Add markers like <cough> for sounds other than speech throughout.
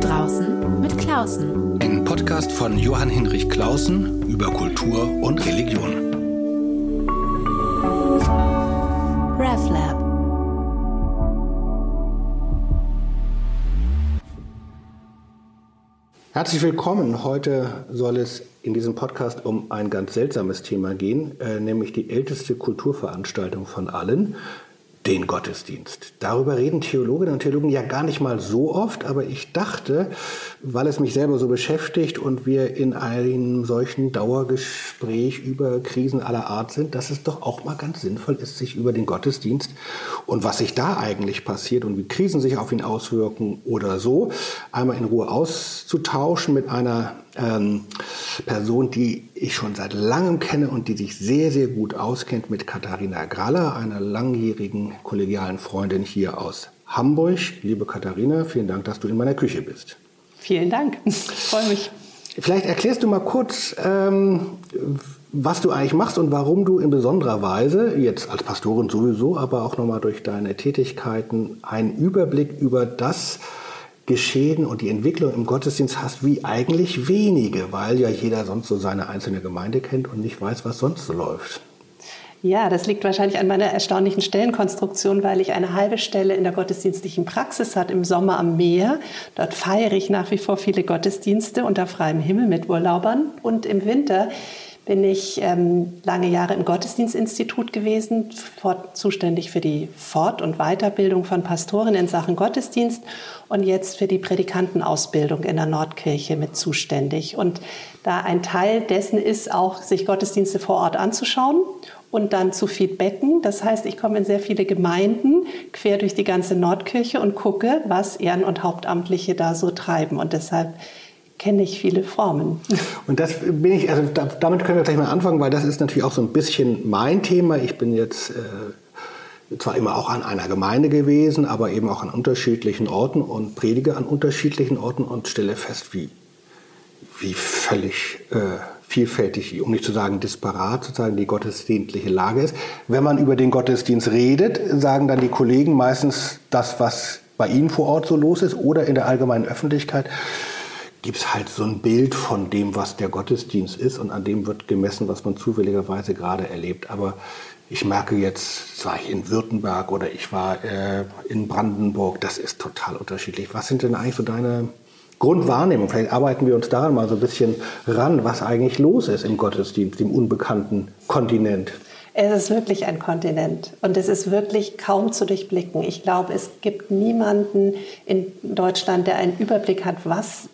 draußen mit Klausen. Ein Podcast von Johann Hinrich Klausen über Kultur und Religion. RevLab. Herzlich willkommen. Heute soll es in diesem Podcast um ein ganz seltsames Thema gehen, äh, nämlich die älteste Kulturveranstaltung von allen, den Gottesdienst. Darüber reden Theologinnen und Theologen ja gar nicht mal so oft, aber ich dachte, weil es mich selber so beschäftigt und wir in einem solchen Dauergespräch über Krisen aller Art sind, dass es doch auch mal ganz sinnvoll ist, sich über den Gottesdienst und was sich da eigentlich passiert und wie Krisen sich auf ihn auswirken oder so, einmal in Ruhe auszutauschen mit einer ähm, Person, die ich schon seit langem kenne und die sich sehr, sehr gut auskennt mit Katharina Graller, einer langjährigen kollegialen Freundin hier aus Hamburg. Liebe Katharina, vielen Dank, dass du in meiner Küche bist. Vielen Dank, ich <laughs> freue mich. Vielleicht erklärst du mal kurz, ähm, was du eigentlich machst und warum du in besonderer Weise, jetzt als Pastorin sowieso, aber auch nochmal durch deine Tätigkeiten, einen Überblick über das Geschehen und die Entwicklung im Gottesdienst hast wie eigentlich wenige, weil ja jeder sonst so seine einzelne Gemeinde kennt und nicht weiß, was sonst so läuft. Ja, das liegt wahrscheinlich an meiner erstaunlichen Stellenkonstruktion, weil ich eine halbe Stelle in der gottesdienstlichen Praxis hat im Sommer am Meer. Dort feiere ich nach wie vor viele Gottesdienste unter freiem Himmel mit Urlaubern. Und im Winter bin ich ähm, lange Jahre im Gottesdienstinstitut gewesen, zuständig für die Fort- und Weiterbildung von Pastoren in Sachen Gottesdienst und jetzt für die Predikantenausbildung in der Nordkirche mit zuständig. Und da ein Teil dessen ist auch, sich Gottesdienste vor Ort anzuschauen und dann zu feedbacken. Das heißt, ich komme in sehr viele Gemeinden quer durch die ganze Nordkirche und gucke, was Ehren- und Hauptamtliche da so treiben. Und deshalb kenne ich viele Formen. <laughs> Und das bin ich, also damit können wir gleich mal anfangen, weil das ist natürlich auch so ein bisschen mein Thema. Ich bin jetzt äh, zwar immer auch an einer Gemeinde gewesen, aber eben auch an unterschiedlichen Orten und predige an unterschiedlichen Orten und stelle fest, wie, wie völlig äh, vielfältig, um nicht zu sagen disparat, sozusagen die gottesdienstliche Lage ist. Wenn man über den Gottesdienst redet, sagen dann die Kollegen meistens das, was bei ihnen vor Ort so los ist oder in der allgemeinen Öffentlichkeit gibt es halt so ein Bild von dem, was der Gottesdienst ist und an dem wird gemessen, was man zufälligerweise gerade erlebt. Aber ich merke jetzt, war ich in Württemberg oder ich war äh, in Brandenburg, das ist total unterschiedlich. Was sind denn eigentlich so deine Grundwahrnehmung. Vielleicht arbeiten wir uns daran mal so ein bisschen ran, was eigentlich los ist im Gottesdienst, im unbekannten Kontinent. Es ist wirklich ein Kontinent und es ist wirklich kaum zu durchblicken. Ich glaube, es gibt niemanden in Deutschland, der einen Überblick hat, was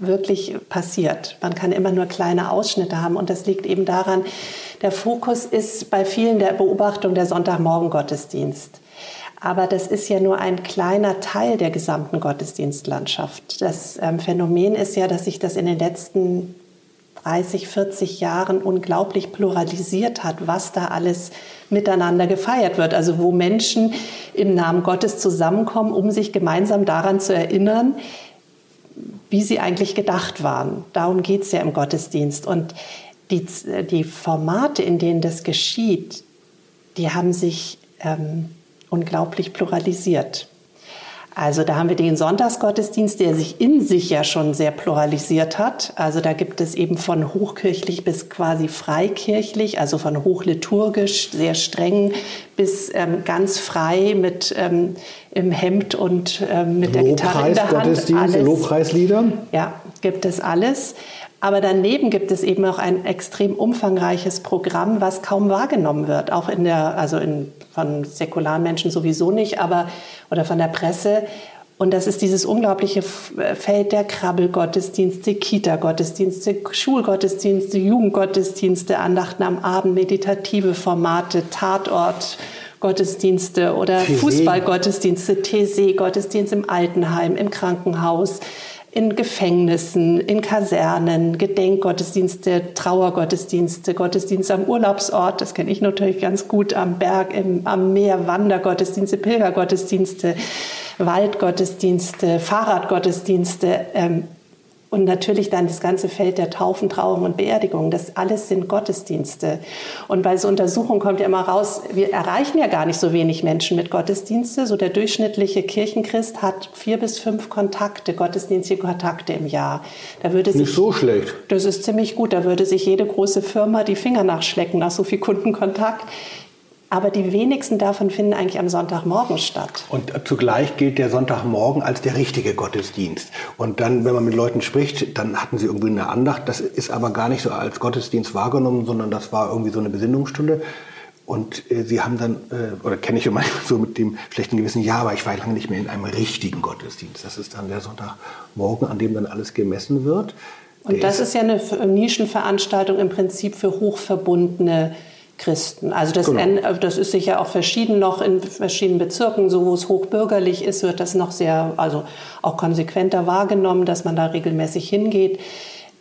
wirklich passiert. Man kann immer nur kleine Ausschnitte haben und das liegt eben daran, der Fokus ist bei vielen der Beobachtung der Sonntagmorgen-Gottesdienst. Aber das ist ja nur ein kleiner Teil der gesamten Gottesdienstlandschaft. Das ähm, Phänomen ist ja, dass sich das in den letzten 30, 40 Jahren unglaublich pluralisiert hat, was da alles miteinander gefeiert wird. Also wo Menschen im Namen Gottes zusammenkommen, um sich gemeinsam daran zu erinnern, wie sie eigentlich gedacht waren. Darum geht es ja im Gottesdienst. Und die, die Formate, in denen das geschieht, die haben sich ähm, unglaublich pluralisiert. Also da haben wir den Sonntagsgottesdienst, der sich in sich ja schon sehr pluralisiert hat. Also da gibt es eben von hochkirchlich bis quasi freikirchlich, also von hochliturgisch, sehr streng, bis ähm, ganz frei mit ähm, im Hemd und ähm, mit der Gitarre in der Hand. Gottesdienst, Lobpreislieder? Ja, gibt es alles. Aber daneben gibt es eben auch ein extrem umfangreiches Programm, was kaum wahrgenommen wird, auch in der, also in, von säkularen Menschen sowieso nicht, aber oder von der Presse. Und das ist dieses unglaubliche Feld der Krabbelgottesdienste, Kita-Gottesdienste, Schulgottesdienste, Jugendgottesdienste, Andachten am Abend, meditative Formate, Tatort, Gottesdienste oder Fußballgottesdienste, TC-Gottesdienste im Altenheim, im Krankenhaus, in Gefängnissen, in Kasernen, Gedenkgottesdienste, Trauergottesdienste, Gottesdienste am Urlaubsort, das kenne ich natürlich ganz gut, am Berg, im, am Meer, Wandergottesdienste, Pilgergottesdienste, Waldgottesdienste, Fahrradgottesdienste. Ähm, Und natürlich dann das ganze Feld der Taufen, Trauung und Beerdigung. Das alles sind Gottesdienste. Und bei so Untersuchungen kommt ja immer raus, wir erreichen ja gar nicht so wenig Menschen mit Gottesdienste. So der durchschnittliche Kirchenchrist hat vier bis fünf Kontakte, gottesdienstliche Kontakte im Jahr. Da würde sich, nicht so schlecht. Das ist ziemlich gut. Da würde sich jede große Firma die Finger nachschlecken nach so viel Kundenkontakt. Aber die wenigsten davon finden eigentlich am Sonntagmorgen statt. Und zugleich gilt der Sonntagmorgen als der richtige Gottesdienst. Und dann, wenn man mit Leuten spricht, dann hatten sie irgendwie eine Andacht. Das ist aber gar nicht so als Gottesdienst wahrgenommen, sondern das war irgendwie so eine Besinnungsstunde. Und äh, sie haben dann, äh, oder kenne ich immer <laughs> so mit dem schlechten Gewissen, ja, aber ich war lange nicht mehr in einem richtigen Gottesdienst. Das ist dann der Sonntagmorgen, an dem dann alles gemessen wird. Und das ist ja eine Nischenveranstaltung im Prinzip für hochverbundene Christen. Also das, genau. das ist sicher auch verschieden noch in verschiedenen Bezirken, so wo es hochbürgerlich ist, wird das noch sehr, also auch konsequenter wahrgenommen, dass man da regelmäßig hingeht.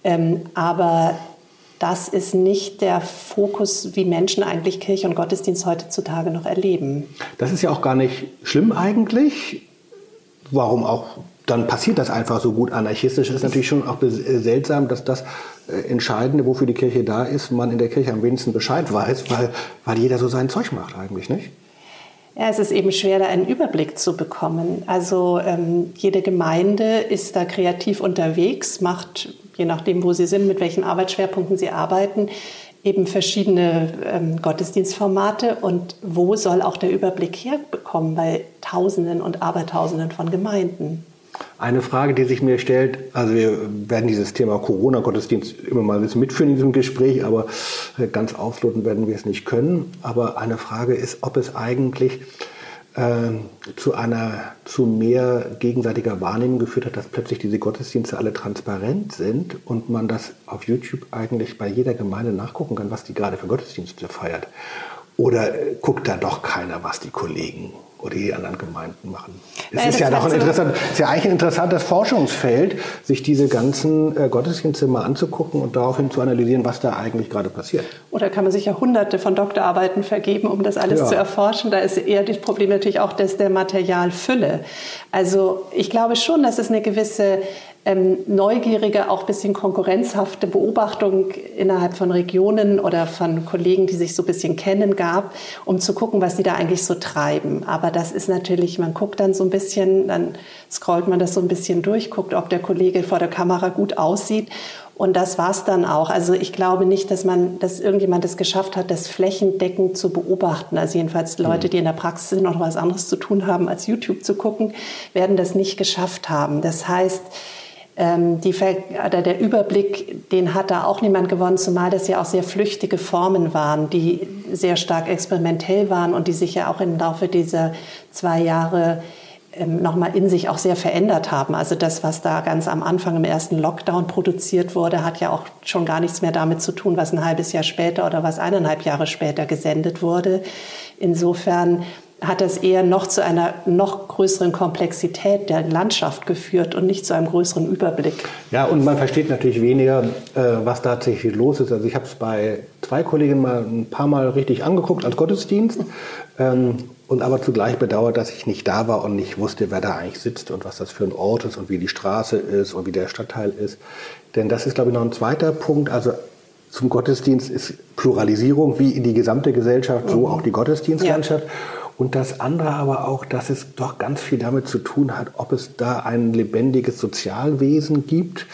Ähm, aber das ist nicht der Fokus, wie Menschen eigentlich Kirche und Gottesdienst heutzutage noch erleben. Das ist ja auch gar nicht schlimm eigentlich. Warum auch dann passiert das einfach so gut anarchistisch. Ist natürlich schon auch seltsam, dass das Entscheidende, wofür die Kirche da ist, man in der Kirche am wenigsten Bescheid weiß, weil, weil jeder so sein Zeug macht eigentlich, nicht? Ja, es ist eben schwer, da einen Überblick zu bekommen. Also ähm, jede Gemeinde ist da kreativ unterwegs, macht, je nachdem, wo sie sind, mit welchen Arbeitsschwerpunkten sie arbeiten, eben verschiedene ähm, Gottesdienstformate. Und wo soll auch der Überblick herbekommen bei Tausenden und Abertausenden von Gemeinden? Eine Frage, die sich mir stellt, also wir werden dieses Thema Corona-Gottesdienst immer mal ein bisschen mitführen in diesem Gespräch, aber ganz ausloten werden wir es nicht können. Aber eine Frage ist, ob es eigentlich äh, zu einer zu mehr gegenseitiger Wahrnehmung geführt hat, dass plötzlich diese Gottesdienste alle transparent sind und man das auf YouTube eigentlich bei jeder Gemeinde nachgucken kann, was die gerade für Gottesdienste feiert. Oder äh, guckt da doch keiner, was die Kollegen oder die anderen Gemeinden machen. Es Nein, ist ja doch ein interessant, ist ja eigentlich ein interessantes Forschungsfeld, sich diese ganzen äh, Gottesdienste mal anzugucken und daraufhin zu analysieren, was da eigentlich gerade passiert. Oder kann man sich ja hunderte von Doktorarbeiten vergeben, um das alles ja. zu erforschen. Da ist eher das Problem natürlich auch das der Materialfülle. Also ich glaube schon, dass es eine gewisse ähm, neugierige, auch ein bisschen konkurrenzhafte Beobachtung innerhalb von Regionen oder von Kollegen, die sich so ein bisschen kennen, gab, um zu gucken, was die da eigentlich so treiben. Aber das ist natürlich, man guckt dann so ein bisschen, dann scrollt man das so ein bisschen durch, guckt, ob der Kollege vor der Kamera gut aussieht. Und das war's dann auch. Also ich glaube nicht, dass man, dass irgendjemand es geschafft hat, das flächendeckend zu beobachten. Also jedenfalls Leute, mhm. die in der Praxis noch was anderes zu tun haben, als YouTube zu gucken, werden das nicht geschafft haben. Das heißt, ähm, die, der Überblick, den hat da auch niemand gewonnen, zumal das ja auch sehr flüchtige Formen waren, die sehr stark experimentell waren und die sich ja auch im Laufe dieser zwei Jahre ähm, nochmal in sich auch sehr verändert haben. Also das, was da ganz am Anfang im ersten Lockdown produziert wurde, hat ja auch schon gar nichts mehr damit zu tun, was ein halbes Jahr später oder was eineinhalb Jahre später gesendet wurde. Insofern hat das eher noch zu einer noch größeren Komplexität der Landschaft geführt und nicht zu einem größeren Überblick. Ja, und man versteht natürlich weniger, äh, was tatsächlich los ist. Also ich habe es bei zwei Kolleginnen mal ein paar Mal richtig angeguckt als Gottesdienst ähm, und aber zugleich bedauert, dass ich nicht da war und nicht wusste, wer da eigentlich sitzt und was das für ein Ort ist und wie die Straße ist und wie der Stadtteil ist. Denn das ist, glaube ich, noch ein zweiter Punkt. Also zum Gottesdienst ist Pluralisierung wie in die gesamte Gesellschaft, so mhm. auch die Gottesdienstlandschaft. Ja. Und das andere aber auch, dass es doch ganz viel damit zu tun hat, ob es da ein lebendiges Sozialwesen gibt.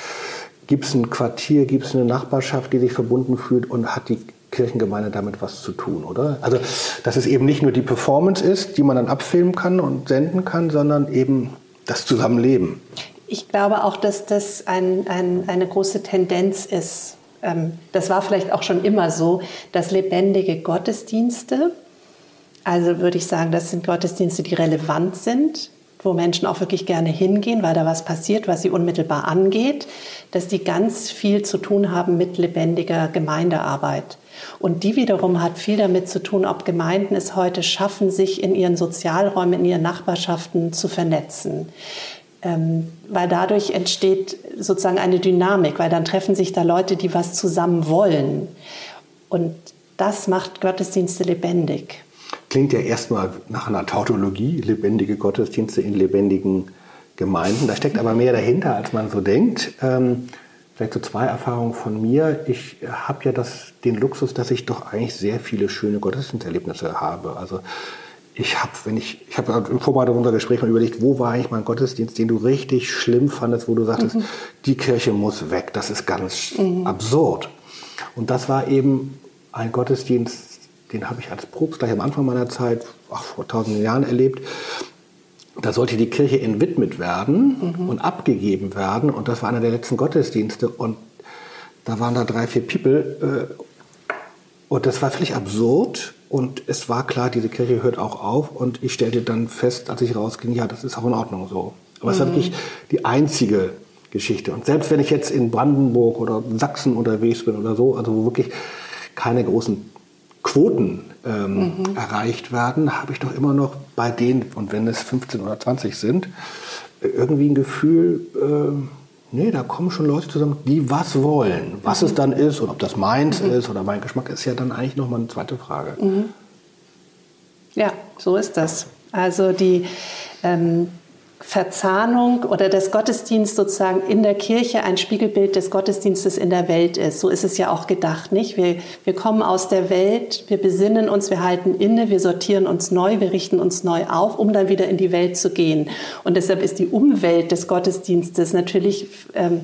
Gibt es ein Quartier, gibt es eine Nachbarschaft, die sich verbunden fühlt und hat die Kirchengemeinde damit was zu tun, oder? Also, dass es eben nicht nur die Performance ist, die man dann abfilmen kann und senden kann, sondern eben das Zusammenleben. Ich glaube auch, dass das ein, ein, eine große Tendenz ist. Ähm, das war vielleicht auch schon immer so, dass lebendige Gottesdienste also würde ich sagen, das sind Gottesdienste, die relevant sind, wo Menschen auch wirklich gerne hingehen, weil da was passiert, was sie unmittelbar angeht, dass die ganz viel zu tun haben mit lebendiger Gemeindearbeit. Und die wiederum hat viel damit zu tun, ob Gemeinden es heute schaffen, sich in ihren Sozialräumen, in ihren Nachbarschaften zu vernetzen. Ähm, weil dadurch entsteht sozusagen eine Dynamik, weil dann treffen sich da Leute, die was zusammen wollen. Und das macht Gottesdienste lebendig klingt ja erstmal nach einer Tautologie, lebendige Gottesdienste in lebendigen Gemeinden. Da steckt aber mehr dahinter, als man so denkt. Ähm, vielleicht so zwei Erfahrungen von mir. Ich habe ja das, den Luxus, dass ich doch eigentlich sehr viele schöne Gottesdiensterlebnisse habe. Also ich habe, wenn ich, ich habe im Vorbereitung unser Gespräch mal überlegt, wo war eigentlich mein Gottesdienst, den du richtig schlimm fandest, wo du sagtest, mhm. die Kirche muss weg, das ist ganz mhm. absurd. Und das war eben ein Gottesdienst, den habe ich als Propst gleich am Anfang meiner Zeit, ach, vor tausenden Jahren erlebt. Da sollte die Kirche entwidmet werden mhm. und abgegeben werden. Und das war einer der letzten Gottesdienste. Und da waren da drei, vier People. Äh, und das war völlig absurd. Und es war klar, diese Kirche hört auch auf. Und ich stellte dann fest, als ich rausging, ja, das ist auch in Ordnung so. Aber es war wirklich die einzige Geschichte. Und selbst wenn ich jetzt in Brandenburg oder Sachsen unterwegs bin oder so, also wo wirklich keine großen Quoten ähm, mhm. erreicht werden, habe ich doch immer noch bei denen, und wenn es 15 oder 20 sind, irgendwie ein Gefühl, äh, nee, da kommen schon Leute zusammen, die was wollen. Was mhm. es dann ist und ob das meins mhm. ist oder mein Geschmack, ist ja dann eigentlich nochmal eine zweite Frage. Mhm. Ja, so ist das. Also die, ähm, Verzahnung oder des Gottesdienst sozusagen in der Kirche ein Spiegelbild des Gottesdienstes in der Welt ist. So ist es ja auch gedacht, nicht? Wir, wir kommen aus der Welt, wir besinnen uns, wir halten inne, wir sortieren uns neu, wir richten uns neu auf, um dann wieder in die Welt zu gehen. Und deshalb ist die Umwelt des Gottesdienstes natürlich ähm,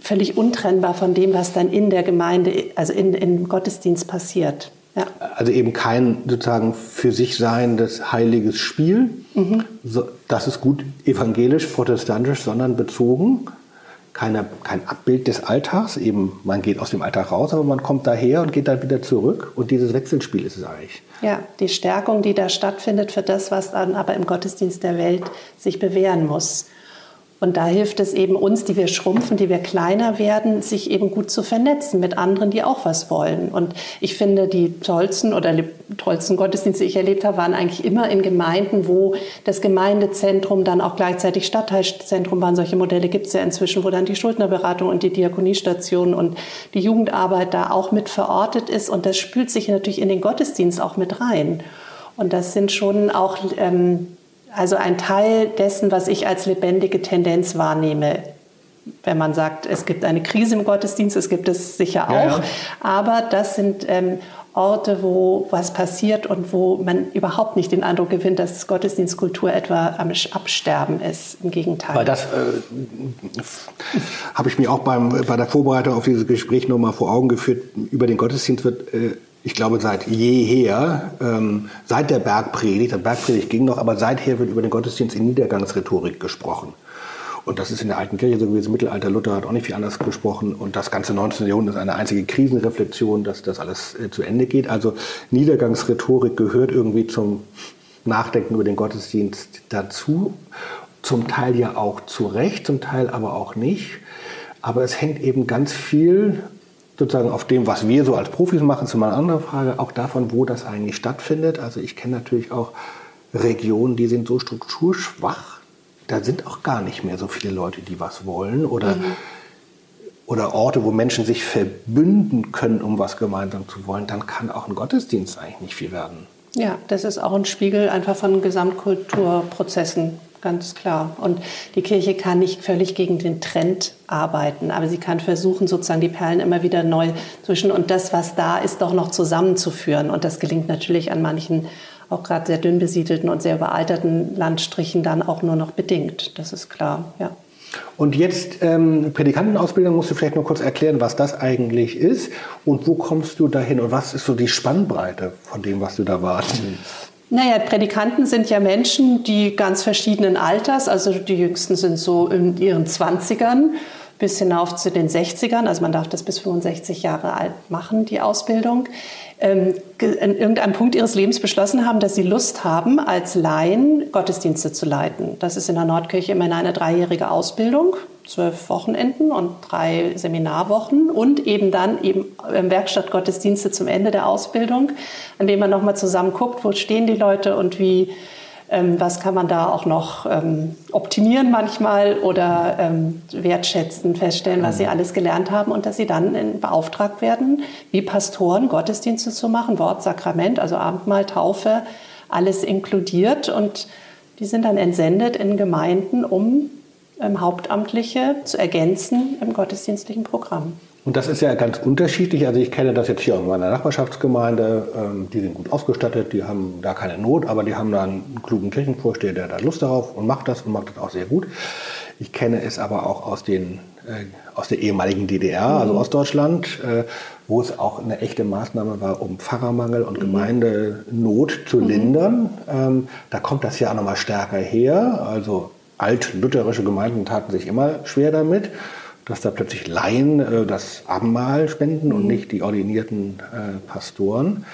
völlig untrennbar von dem, was dann in der Gemeinde, also in, im Gottesdienst passiert. Ja. Also eben kein sozusagen für sich seiendes heiliges Spiel, mhm. so, das ist gut evangelisch, protestantisch, sondern bezogen. Keine, kein Abbild des Alltags, eben man geht aus dem Alltag raus, aber man kommt daher und geht dann wieder zurück und dieses Wechselspiel ist es eigentlich. Ja, die Stärkung, die da stattfindet für das, was dann aber im Gottesdienst der Welt sich bewähren muss. Und da hilft es eben uns, die wir schrumpfen, die wir kleiner werden, sich eben gut zu vernetzen mit anderen, die auch was wollen. Und ich finde, die tollsten oder tollsten Gottesdienste, die ich erlebt habe, waren eigentlich immer in Gemeinden, wo das Gemeindezentrum dann auch gleichzeitig Stadtteilzentrum waren. Solche Modelle gibt es ja inzwischen, wo dann die Schuldnerberatung und die Diakoniestation und die Jugendarbeit da auch mit verortet ist. Und das spült sich natürlich in den Gottesdienst auch mit rein. Und das sind schon auch ähm, also ein Teil dessen, was ich als lebendige Tendenz wahrnehme. Wenn man sagt, es gibt eine Krise im Gottesdienst, es gibt es sicher auch, ja, ja. aber das sind ähm, Orte, wo was passiert und wo man überhaupt nicht den Eindruck gewinnt, dass Gottesdienstkultur etwa am Absterben ist. Im Gegenteil. Weil das äh, habe ich mir auch beim, bei der Vorbereitung auf dieses Gespräch nochmal vor Augen geführt. Über den Gottesdienst wird äh, ich glaube, seit jeher, ähm, seit der Bergpredigt, der Bergpredigt ging noch, aber seither wird über den Gottesdienst in Niedergangsrhetorik gesprochen. Und das ist in der alten Kirche so gewesen. Mittelalter Luther hat auch nicht viel anders gesprochen. Und das ganze 19. Jahrhundert ist eine einzige Krisenreflexion, dass das alles äh, zu Ende geht. Also Niedergangsrhetorik gehört irgendwie zum Nachdenken über den Gottesdienst dazu. Zum Teil ja auch zu Recht, zum Teil aber auch nicht. Aber es hängt eben ganz viel sozusagen auf dem, was wir so als Profis machen, ist immer eine andere Frage, auch davon, wo das eigentlich stattfindet. Also ich kenne natürlich auch Regionen, die sind so strukturschwach, da sind auch gar nicht mehr so viele Leute, die was wollen oder, mhm. oder Orte, wo Menschen sich verbünden können, um was gemeinsam zu wollen, dann kann auch ein Gottesdienst eigentlich nicht viel werden. Ja, das ist auch ein Spiegel einfach von Gesamtkulturprozessen ganz klar. Und die Kirche kann nicht völlig gegen den Trend arbeiten, aber sie kann versuchen, sozusagen die Perlen immer wieder neu zwischen und das, was da ist, doch noch zusammenzuführen. Und das gelingt natürlich an manchen auch gerade sehr dünn besiedelten und sehr überalterten Landstrichen dann auch nur noch bedingt. Das ist klar, ja. Und jetzt ähm, Predikantenausbildung musst du vielleicht noch kurz erklären, was das eigentlich ist und wo kommst du dahin und was ist so die Spannbreite von dem, was du da warst? Naja, Prädikanten sind ja Menschen, die ganz verschiedenen Alters, also die jüngsten sind so in ihren 20ern bis hinauf zu den 60ern, also man darf das bis 65 Jahre alt machen, die Ausbildung, ähm, in irgendeinem Punkt ihres Lebens beschlossen haben, dass sie Lust haben, als Laien Gottesdienste zu leiten. Das ist in der Nordkirche immer eine dreijährige Ausbildung zwölf Wochenenden und drei Seminarwochen und eben dann eben Werkstattgottesdienste zum Ende der Ausbildung, an dem man nochmal zusammen guckt, wo stehen die Leute und wie, ähm, was kann man da auch noch ähm, optimieren manchmal oder ähm, wertschätzen, feststellen, was sie mhm. alles gelernt haben und dass sie dann in, beauftragt werden, wie Pastoren Gottesdienste zu machen, Wort, Sakrament, also Abendmahl, Taufe, alles inkludiert und die sind dann entsendet in Gemeinden, um ähm, Hauptamtliche zu ergänzen im gottesdienstlichen Programm. Und das ist ja ganz unterschiedlich. Also ich kenne das jetzt hier in meiner Nachbarschaftsgemeinde. Ähm, die sind gut ausgestattet, die haben da keine Not, aber die haben da einen klugen Kirchenvorsteher, der da Lust darauf und macht das und macht das auch sehr gut. Ich kenne es aber auch aus, den, äh, aus der ehemaligen DDR, also mhm. also Ostdeutschland, äh, wo es auch eine echte Maßnahme war, um Pfarrermangel und mhm. Gemeindenot zu mhm. lindern. Ähm, da kommt das ja auch nochmal stärker her. Also alt-lutherische Gemeinden taten sich immer schwer damit dass da plötzlich Laien äh, das Abendmahl spenden mhm. und nicht die ordinierten äh, Pastoren.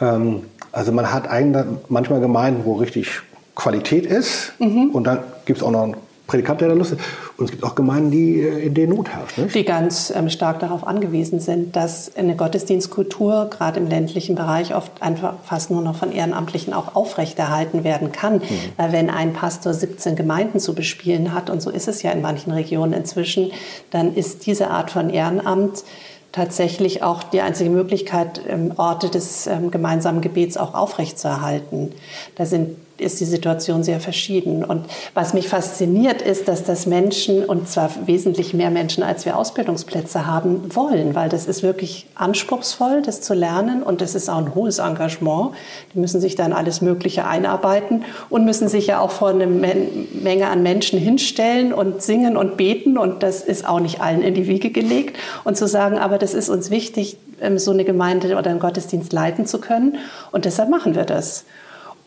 Ähm, also man hat eigentlich manchmal Gemeinden, wo richtig Qualität ist mhm. und dann gibt es auch noch einen Predikant, der da Lust hat. Und es gibt auch Gemeinden, die äh, in denen Not herrscht. Nicht? Die ganz ähm, stark darauf angewiesen sind, dass eine Gottesdienstkultur, gerade im ländlichen Bereich, oft einfach fast nur noch von Ehrenamtlichen auch aufrechterhalten werden kann. Mhm. Weil wenn ein Pastor 17 Gemeinden zu bespielen hat, und so ist es ja in manchen Regionen inzwischen, dann ist diese Art von Ehrenamt tatsächlich auch die einzige Möglichkeit, ähm, Orte des ähm, gemeinsamen Gebets auch aufrechtzuerhalten. Da sind ist die Situation sehr verschieden. Und was mich fasziniert, ist, dass das Menschen, und zwar wesentlich mehr Menschen, als wir Ausbildungsplätze haben, wollen, weil das ist wirklich anspruchsvoll, das zu lernen und das ist auch ein hohes Engagement. Die müssen sich dann alles Mögliche einarbeiten und müssen sich ja auch vor eine Menge an Menschen hinstellen und singen und beten und das ist auch nicht allen in die Wiege gelegt. Und zu sagen, aber das ist uns wichtig, ähm, so eine Gemeinde oder einen Gottesdienst leiten zu können und deshalb machen wir das.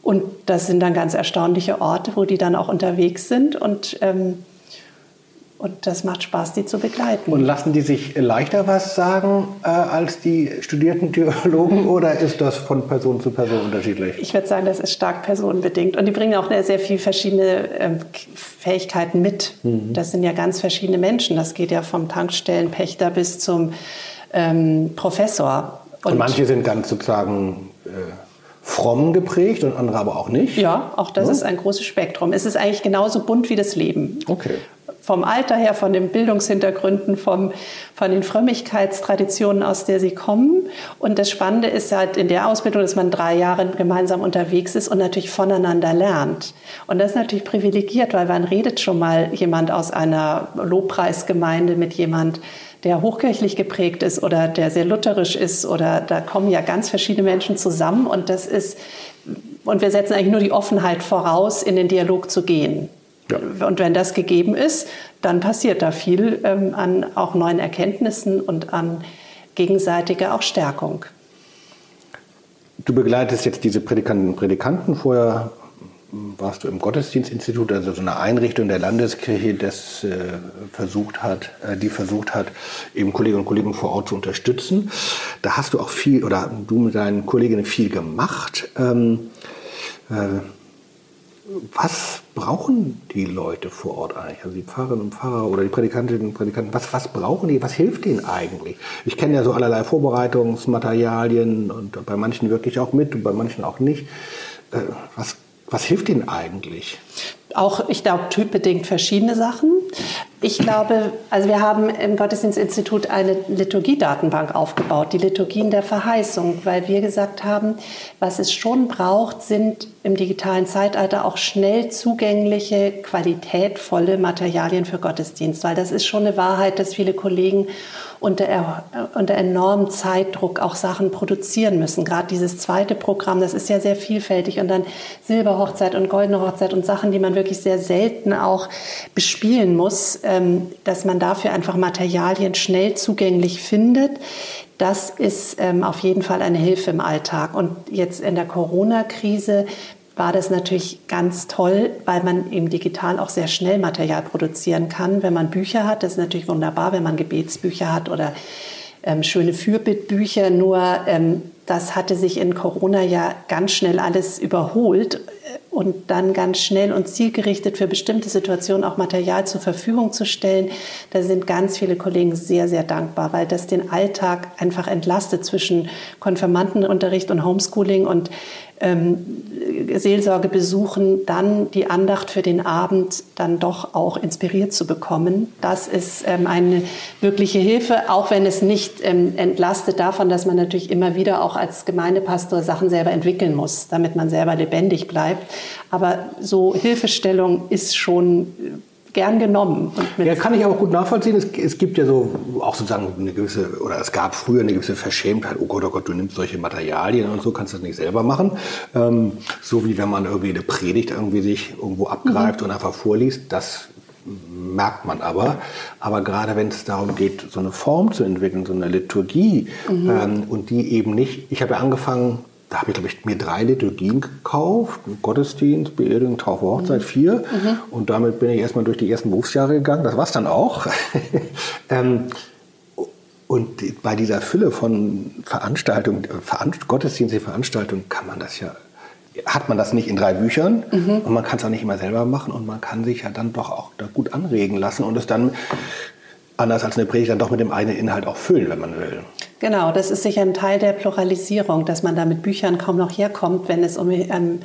Und das sind dann ganz erstaunliche Orte, wo die dann auch unterwegs sind und ähm, und das macht Spaß, die zu begleiten. Und lassen die sich leichter was sagen äh, als die studierten Theologen <laughs> oder ist das von Person zu Person unterschiedlich? Ich würde sagen, das ist stark personenbedingt. Und die bringen auch sehr viele verschiedene ähm, Fähigkeiten mit. Mhm. Das sind ja ganz verschiedene Menschen. Das geht ja vom Tankstellenpächter bis zum ähm, Professor. Und, und, manche sind ganz sozusagen. Äh, fromm geprägt und andere aber auch nicht? Ja, auch das ja. ist ein großes Spektrum. Es ist eigentlich genauso bunt wie das Leben. Okay. Vom Alter her, von den Bildungshintergründen, vom, von den Frömmigkeitstraditionen, aus der sie kommen. Und das Spannende ist halt in der Ausbildung, dass man drei Jahre gemeinsam unterwegs ist und natürlich voneinander lernt. Und das ist natürlich privilegiert, weil wann redet schon mal jemand aus einer Lobpreisgemeinde mit jemand, der hochkirchlich geprägt ist oder der sehr lutherisch ist oder da kommen ja ganz verschiedene Menschen zusammen und das ist, und wir setzen eigentlich nur die Offenheit voraus, in den Dialog zu gehen. Ja. Und wenn das gegeben ist, dann passiert da viel ähm, an auch neuen Erkenntnissen und an gegenseitiger auch Stärkung. Du begleitest jetzt diese Predikanten und Predikanten. Vorher warst du im Gottesdienstinstitut, also so eine Einrichtung der Landeskirche, das äh, versucht hat, äh, die versucht hat, eben Kolleginnen und Kollegen vor Ort zu unterstützen. Da hast du auch viel oder du mit deinen Kolleginnen viel gemacht. Ähm, äh, was brauchen die Leute vor Ort eigentlich? Also die Pfarrerinnen und Pfarrer oder die Predikantinnen und Predikanten, was, was brauchen die? Was hilft denen eigentlich? Ich kenne ja so allerlei Vorbereitungsmaterialien und bei manchen wirklich auch mit und bei manchen auch nicht. Äh, was was hilft Ihnen eigentlich? Auch, ich glaube, typbedingt verschiedene Sachen. Ich glaube, also wir haben im Gottesdienstinstitut eine Liturgiedatenbank aufgebaut, die Liturgien der Verheißung, weil wir gesagt haben, was es schon braucht, sind im digitalen Zeitalter auch schnell zugängliche, qualitätvolle Materialien für Gottesdienst, weil das ist schon eine Wahrheit, dass viele Kollegen unter, unter enormem Zeitdruck auch Sachen produzieren müssen. Gerade dieses zweite Programm, das ist ja sehr vielfältig und dann Silberhochzeit und goldene Hochzeit und Sachen, die man wirklich sehr selten auch bespielen muss, ähm, dass man dafür einfach Materialien schnell zugänglich findet. Das ist ähm, auf jeden Fall eine Hilfe im Alltag. Und jetzt in der Corona-Krise war das natürlich ganz toll, weil man eben digital auch sehr schnell Material produzieren kann. Wenn man Bücher hat, das ist natürlich wunderbar, wenn man Gebetsbücher hat oder ähm, schöne Fürbitbücher. Nur ähm, das hatte sich in Corona ja ganz schnell alles überholt und dann ganz schnell und zielgerichtet für bestimmte Situationen auch Material zur Verfügung zu stellen. Da sind ganz viele Kollegen sehr, sehr dankbar, weil das den Alltag einfach entlastet zwischen Konfirmandenunterricht und Homeschooling und ähm, Seelsorge besuchen, dann die Andacht für den Abend dann doch auch inspiriert zu bekommen. Das ist ähm, eine wirkliche Hilfe, auch wenn es nicht ähm, entlastet davon, dass man natürlich immer wieder auch als Gemeindepastor Sachen selber entwickeln muss, damit man selber lebendig bleibt. Aber so Hilfestellung ist schon gern genommen. ja, kann ich aber gut nachvollziehen. Es, es, gibt ja so auch sozusagen eine gewisse, oder es gab früher eine gewisse Verschämtheit. Oh Gott, oh Gott, du nimmst solche Materialien und so, kannst das nicht selber machen. Ähm, so wie wenn man irgendwie eine Predigt irgendwie sich irgendwo abgreift mhm. und einfach vorliest. Das merkt man aber. Aber gerade wenn es darum geht, so eine Form zu entwickeln, so eine Liturgie mhm. ähm, und die eben nicht, ich habe ja angefangen da habe ich, glaube ich, mir drei Liturgien gekauft. Gottesdienst, Beerdigung, Taufe, Hochzeit, mhm. vier. Mhm. Und damit bin ich erstmal durch die ersten Berufsjahre gegangen. Das war es dann auch. <laughs> ähm, und bei dieser Fülle von Veranstaltungen, Veranst gottesdienstliche Veranstaltungen kann man das ja, hat man das nicht in drei Büchern mhm. und man kann es auch nicht immer selber machen und man kann sich ja dann doch auch da gut anregen lassen und es dann anders als eine Predigt dann doch mit dem eigenen Inhalt auch füllen, wenn man will. Genau, das ist sicher ein Teil der Pluralisierung, dass man da mit Büchern kaum noch herkommt, wenn es um ähm,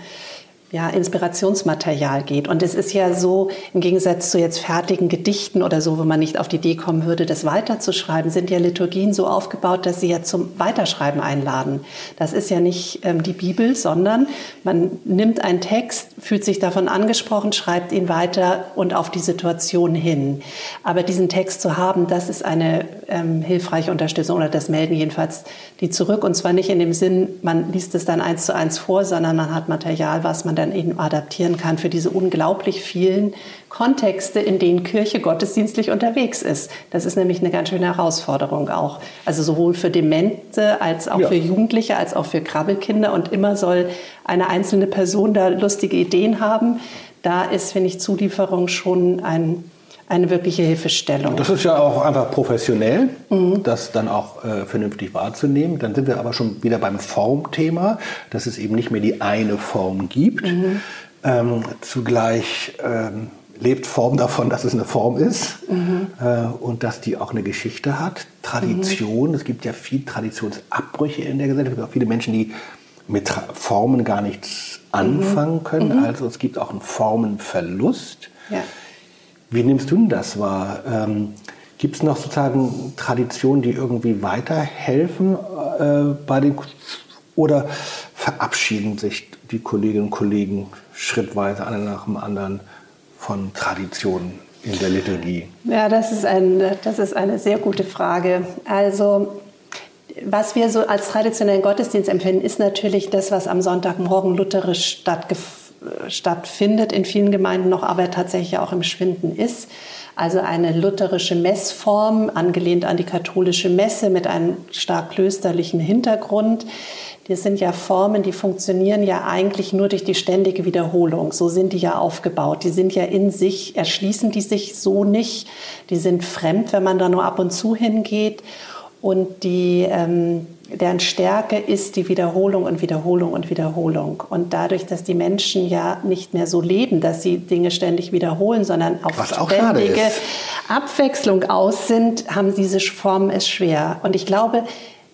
ja, Inspirationsmaterial geht. Und es ist ja so, im Gegensatz zu jetzt fertigen Gedichten oder so, wo man nicht auf die Idee kommen würde, das weiterzuschreiben, sind ja Liturgien so aufgebaut, dass sie ja zum Weiterschreiben einladen. Das ist ja nicht ähm, die Bibel, sondern man nimmt einen Text, fühlt sich davon angesprochen, schreibt ihn weiter und auf die Situation hin. Aber diesen Text zu haben, das ist eine ähm, hilfreiche Unterstützung oder das melden jedenfalls die zurück. Und zwar nicht in dem Sinn, man liest es dann eins zu eins vor, sondern man hat Material, was man dann eben adaptieren kann für diese unglaublich vielen Kontexte, in denen Kirche gottesdienstlich unterwegs ist. Das ist nämlich eine ganz schöne Herausforderung auch. Also sowohl für Demente als auch ja. für Jugendliche als auch für Krabbelkinder. Und immer soll eine einzelne Person da lustige Ideen haben. Da ist, finde ich, Zulieferung schon ein eine wirkliche Hilfestellung. Das ist ja auch einfach professionell, mhm. das dann auch äh, vernünftig wahrzunehmen. Dann sind wir aber schon wieder beim Formthema, dass es eben nicht mehr die eine Form gibt. Mhm. Ähm, zugleich ähm, lebt Form davon, dass es eine Form ist mhm. äh, und dass die auch eine Geschichte hat. Tradition, es gibt ja viele Traditionsabbrüche in der Gesellschaft. Es gibt auch viele Menschen, die mit Formen gar nichts anfangen können. Mhm. Also es gibt auch einen Formenverlust. Ja. Wie nimmst du denn das wahr? Ähm, Gibt es noch sozusagen Traditionen, die irgendwie weiterhelfen äh, bei den oder verabschieden sich die Kolleginnen und Kollegen schrittweise einer nach dem anderen von Traditionen in der Liturgie? Ja, das ist, ein, das ist eine sehr gute Frage. Also was wir so als traditionellen Gottesdienst empfinden, ist natürlich das, was am Sonntagmorgen lutherisch stattgefunden stattfindet, in vielen Gemeinden noch, aber tatsächlich auch im Schwinden ist. Also eine lutherische Messform, angelehnt an die katholische Messe mit einem stark klösterlichen Hintergrund. Das sind ja Formen, die funktionieren ja eigentlich nur durch die ständige Wiederholung. So sind die ja aufgebaut. Die sind ja in sich, erschließen die sich so nicht. Die sind fremd, wenn man da nur ab und zu hingeht. Und die, ähm, deren Stärke ist die Wiederholung und Wiederholung und Wiederholung. Und dadurch, dass die Menschen ja nicht mehr so leben, dass sie Dinge ständig wiederholen, sondern auf ständige Abwechslung aus sind, haben diese Formen es schwer. Und ich glaube,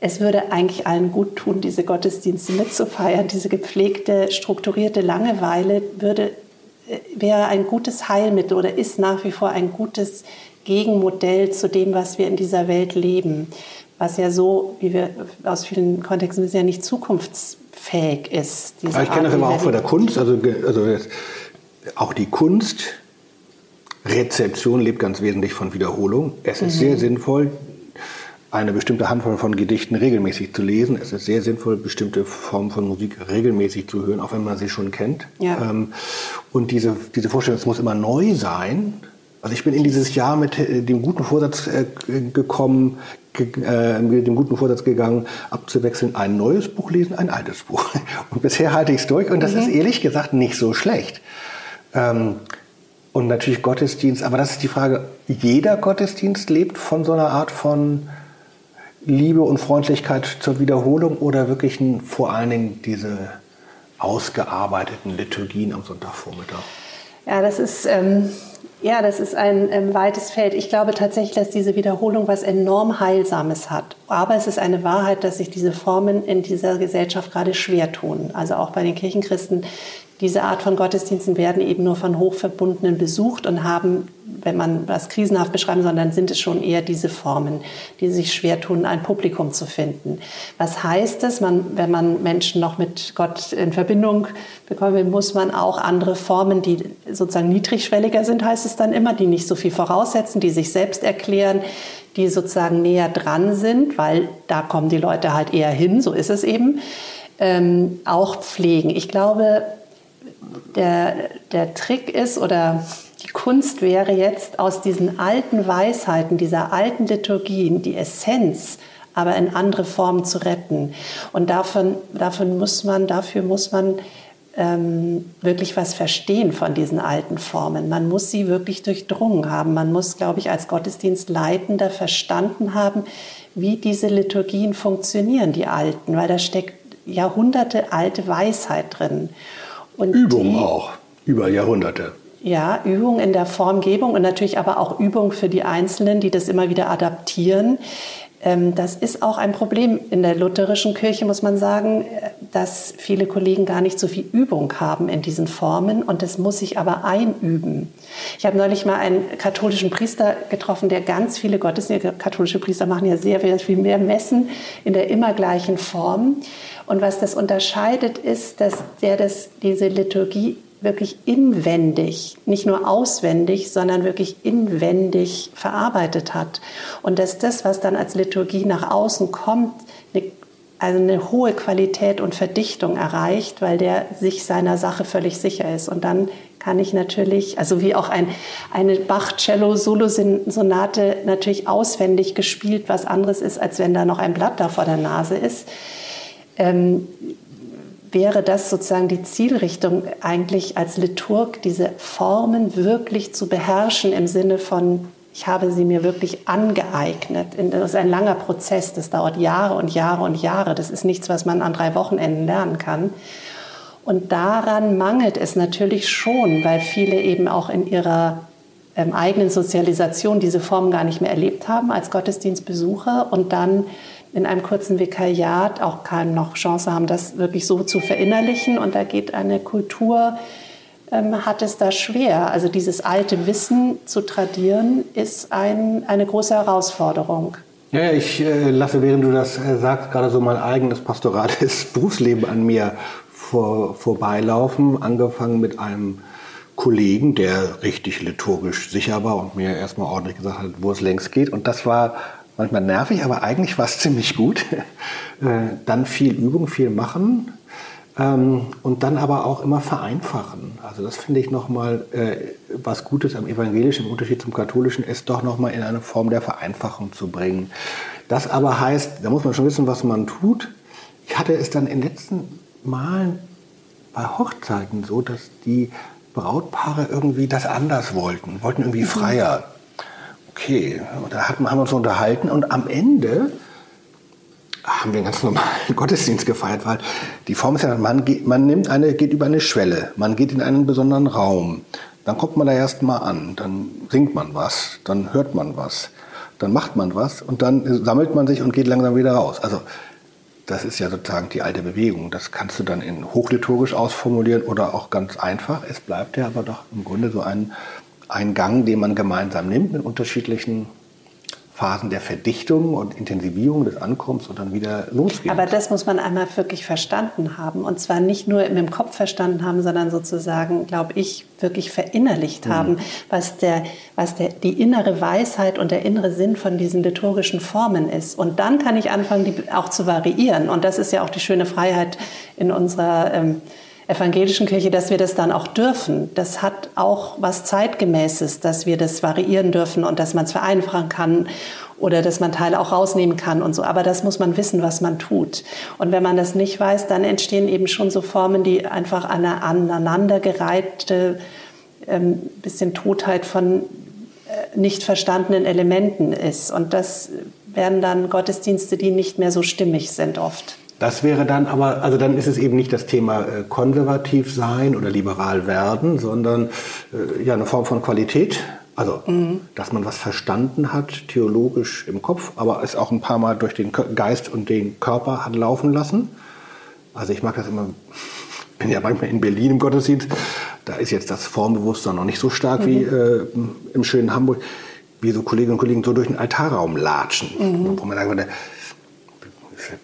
es würde eigentlich allen gut tun, diese Gottesdienste mitzufeiern. Diese gepflegte, strukturierte Langeweile würde, äh, wäre ein gutes Heilmittel oder ist nach wie vor ein gutes Gegenmodell zu dem, was wir in dieser Welt leben was ja so, wie wir aus vielen Kontexten wissen, ja nicht zukunftsfähig ist. ich kenne das immer auch von der Kunst, also, also auch die Kunst, Rezeption lebt ganz wesentlich von Wiederholung. Es ist mhm. sehr sinnvoll, eine bestimmte Handvoll von Gedichten regelmäßig zu lesen. Es ist sehr sinnvoll, bestimmte Formen von Musik regelmäßig zu hören, auch wenn man sie schon kennt. Ja. Ähm, und diese, diese Vorstellung, es muss immer neu sein. Also ich bin in dieses Jahr mit äh, dem guten Vorsatz äh, gekommen, äh, mit dem guten Vorsatz gegangen, abzuwechseln, ein neues Buch lesen, ein altes Buch. <laughs> Und bisher halte ich es durch und das mhm. ist ehrlich gesagt nicht so schlecht. Ähm, und natürlich Gottesdienst, aber das ist die Frage, jeder Gottesdienst lebt von so einer Art von Liebe und Freundlichkeit zur Wiederholung oder wirklich vor allen Dingen diese ausgearbeiteten Liturgien am Sonntagvormittag? Ja, das ist ähm, ja, das ist ein ähm, weites Feld. Ich glaube tatsächlich, dass diese Wiederholung was enorm Heilsames hat. Aber es ist eine Wahrheit, dass sich diese Formen in dieser Gesellschaft gerade schwer tun. Also auch bei den Kirchenchristen. Diese Art von Gottesdiensten werden eben nur von Hochverbundenen besucht und haben wenn man was krisenhaft beschreiben soll, dann sind es schon eher diese Formen, die sich schwer tun, ein Publikum zu finden. Was heißt es, man, wenn man Menschen noch mit Gott in Verbindung bekommen will, muss man auch andere Formen, die sozusagen niedrigschwelliger sind, heißt es dann immer, die nicht so viel voraussetzen, die sich selbst erklären, die sozusagen näher dran sind, weil da kommen die Leute halt eher hin, so ist es eben, ähm, auch pflegen. Ich glaube, der, der Trick ist oder die Kunst wäre jetzt aus diesen alten Weisheiten, dieser alten Liturgien, die Essenz aber in andere Formen zu retten. Und davon, davon muss man, dafür muss man ähm, wirklich was verstehen von diesen alten Formen. Man muss sie wirklich durchdrungen haben. Man muss, glaube ich, als Gottesdienstleitender verstanden haben, wie diese Liturgien funktionieren, die alten, weil da steckt Jahrhunderte alte Weisheit drin. Und Übung die, auch, über Jahrhunderte. Ja, Übung in der Formgebung und natürlich aber auch Übung für die Einzelnen, die das immer wieder adaptieren. Ähm, das ist auch ein Problem in der lutherischen Kirche, muss man sagen, dass viele Kollegen gar nicht so viel Übung haben in diesen Formen und das muss sich aber einüben. Ich habe neulich mal einen katholischen Priester getroffen, der ganz viele Gottesdienste, katholische Priester machen ja sehr, sehr viel mehr Messen in der immer gleichen Form. Und was das unterscheidet, ist, dass der das, diese Liturgie wirklich inwendig, nicht nur auswendig, sondern wirklich inwendig verarbeitet hat. Und dass das, was dann als Liturgie nach außen kommt, eine, also eine hohe Qualität und Verdichtung erreicht, weil der sich seiner Sache völlig sicher ist. Und dann kann ich natürlich, also wie auch ein, eine Bach-Cello-Solo-Sonate natürlich auswendig gespielt, was anderes ist, als wenn da noch ein Blatt da vor der Nase ist ähm, wäre das sozusagen die Zielrichtung eigentlich als Liturg, diese Formen wirklich zu beherrschen im Sinne von, ich habe sie mir wirklich angeeignet. Das ist ein langer Prozess, das dauert Jahre und Jahre und Jahre. Das ist nichts, was man an drei Wochenenden lernen kann. Und daran mangelt es natürlich schon, weil viele eben auch in ihrer ähm, eigenen Sozialisation diese Formen gar nicht mehr erlebt haben als Gottesdienstbesucher und dann in einem kurzen Vikariat auch kaum noch Chance haben, das wirklich so zu verinnerlichen. Und da geht eine Kultur, ähm, hat es da schwer. Also dieses alte Wissen zu tradieren, ist ein, eine große Herausforderung. Ja, ich äh, lasse, während du das äh, sagst, gerade so mein eigenes pastorales <laughs> Berufsleben an mir vor, vorbeilaufen. Angefangen mit einem Kollegen, der richtig liturgisch sicher war und mir erstmal ordentlich gesagt hat, wo es längst geht. Und das war manchmal nervig, aber eigentlich war es ziemlich gut. <laughs> Äh, dann viel Übung, viel machen ähm, und dann aber auch immer vereinfachen. Also das finde ich nochmal äh, was Gutes am Evangelischen im Unterschied zum Katholischen ist, doch nochmal in eine Form der Vereinfachung zu bringen. Das aber heißt, da muss man schon wissen, was man tut. Ich hatte es dann in den letzten Malen bei Hochzeiten so, dass die Brautpaare irgendwie das anders wollten, wollten irgendwie mhm. freier okay, da haben wir uns unterhalten und am Ende haben wir einen ganz normalen <laughs> Gottesdienst gefeiert, weil die Form ist ja, man, geht, man nimmt eine, geht über eine Schwelle, man geht in einen besonderen Raum, dann kommt man da erst mal an, dann singt man was, dann hört man was, dann macht man was und dann sammelt man sich und geht langsam wieder raus. Also das ist ja sozusagen die alte Bewegung. Das kannst du dann in hochliturgisch ausformulieren oder auch ganz einfach. Es bleibt ja aber doch im Grunde so ein ein Gang, den man gemeinsam nimmt mit unterschiedlichen Phasen der Verdichtung und Intensivierung des Ankommens und dann wieder losgeht. Aber das muss man einmal wirklich verstanden haben. Und zwar nicht nur im Kopf verstanden haben, sondern sozusagen, glaube ich, wirklich verinnerlicht mhm. haben, was, der, was der, die innere Weisheit und der innere Sinn von diesen liturgischen Formen ist. Und dann kann ich anfangen, die auch zu variieren. Und das ist ja auch die schöne Freiheit in unserer ähm, evangelischen Kirche, dass wir das dann auch dürfen. Das hat auch was Zeitgemäßes, dass wir das variieren dürfen und dass man es vereinfachen kann oder dass man Teile auch rausnehmen kann und so. Aber das muss man wissen, was man tut. Und wenn man das nicht weiß, dann entstehen eben schon so Formen, die einfach eine aneinandergereihte ähm, bisschen Totheit von äh, nicht verstandenen Elementen ist. Und das werden dann Gottesdienste, die nicht mehr so stimmig sind oft. Das wäre dann aber, also dann ist es eben nicht das Thema äh, konservativ sein oder liberal werden, sondern äh, ja eine Form von Qualität. Also, mhm. dass man was verstanden hat, theologisch im Kopf, aber es auch ein paar Mal durch den Geist und den Körper hat laufen lassen. Also ich mag das immer <laughs> bin ja manchmal in Berlin im Gottesdienst, da ist jetzt das Formbewusstsein noch nicht so stark mhm. wie äh, im schönen Hamburg, wie so Kolleginnen und Kollegen so durch den Altarraum latschen. Mhm. Wo man sagen würde,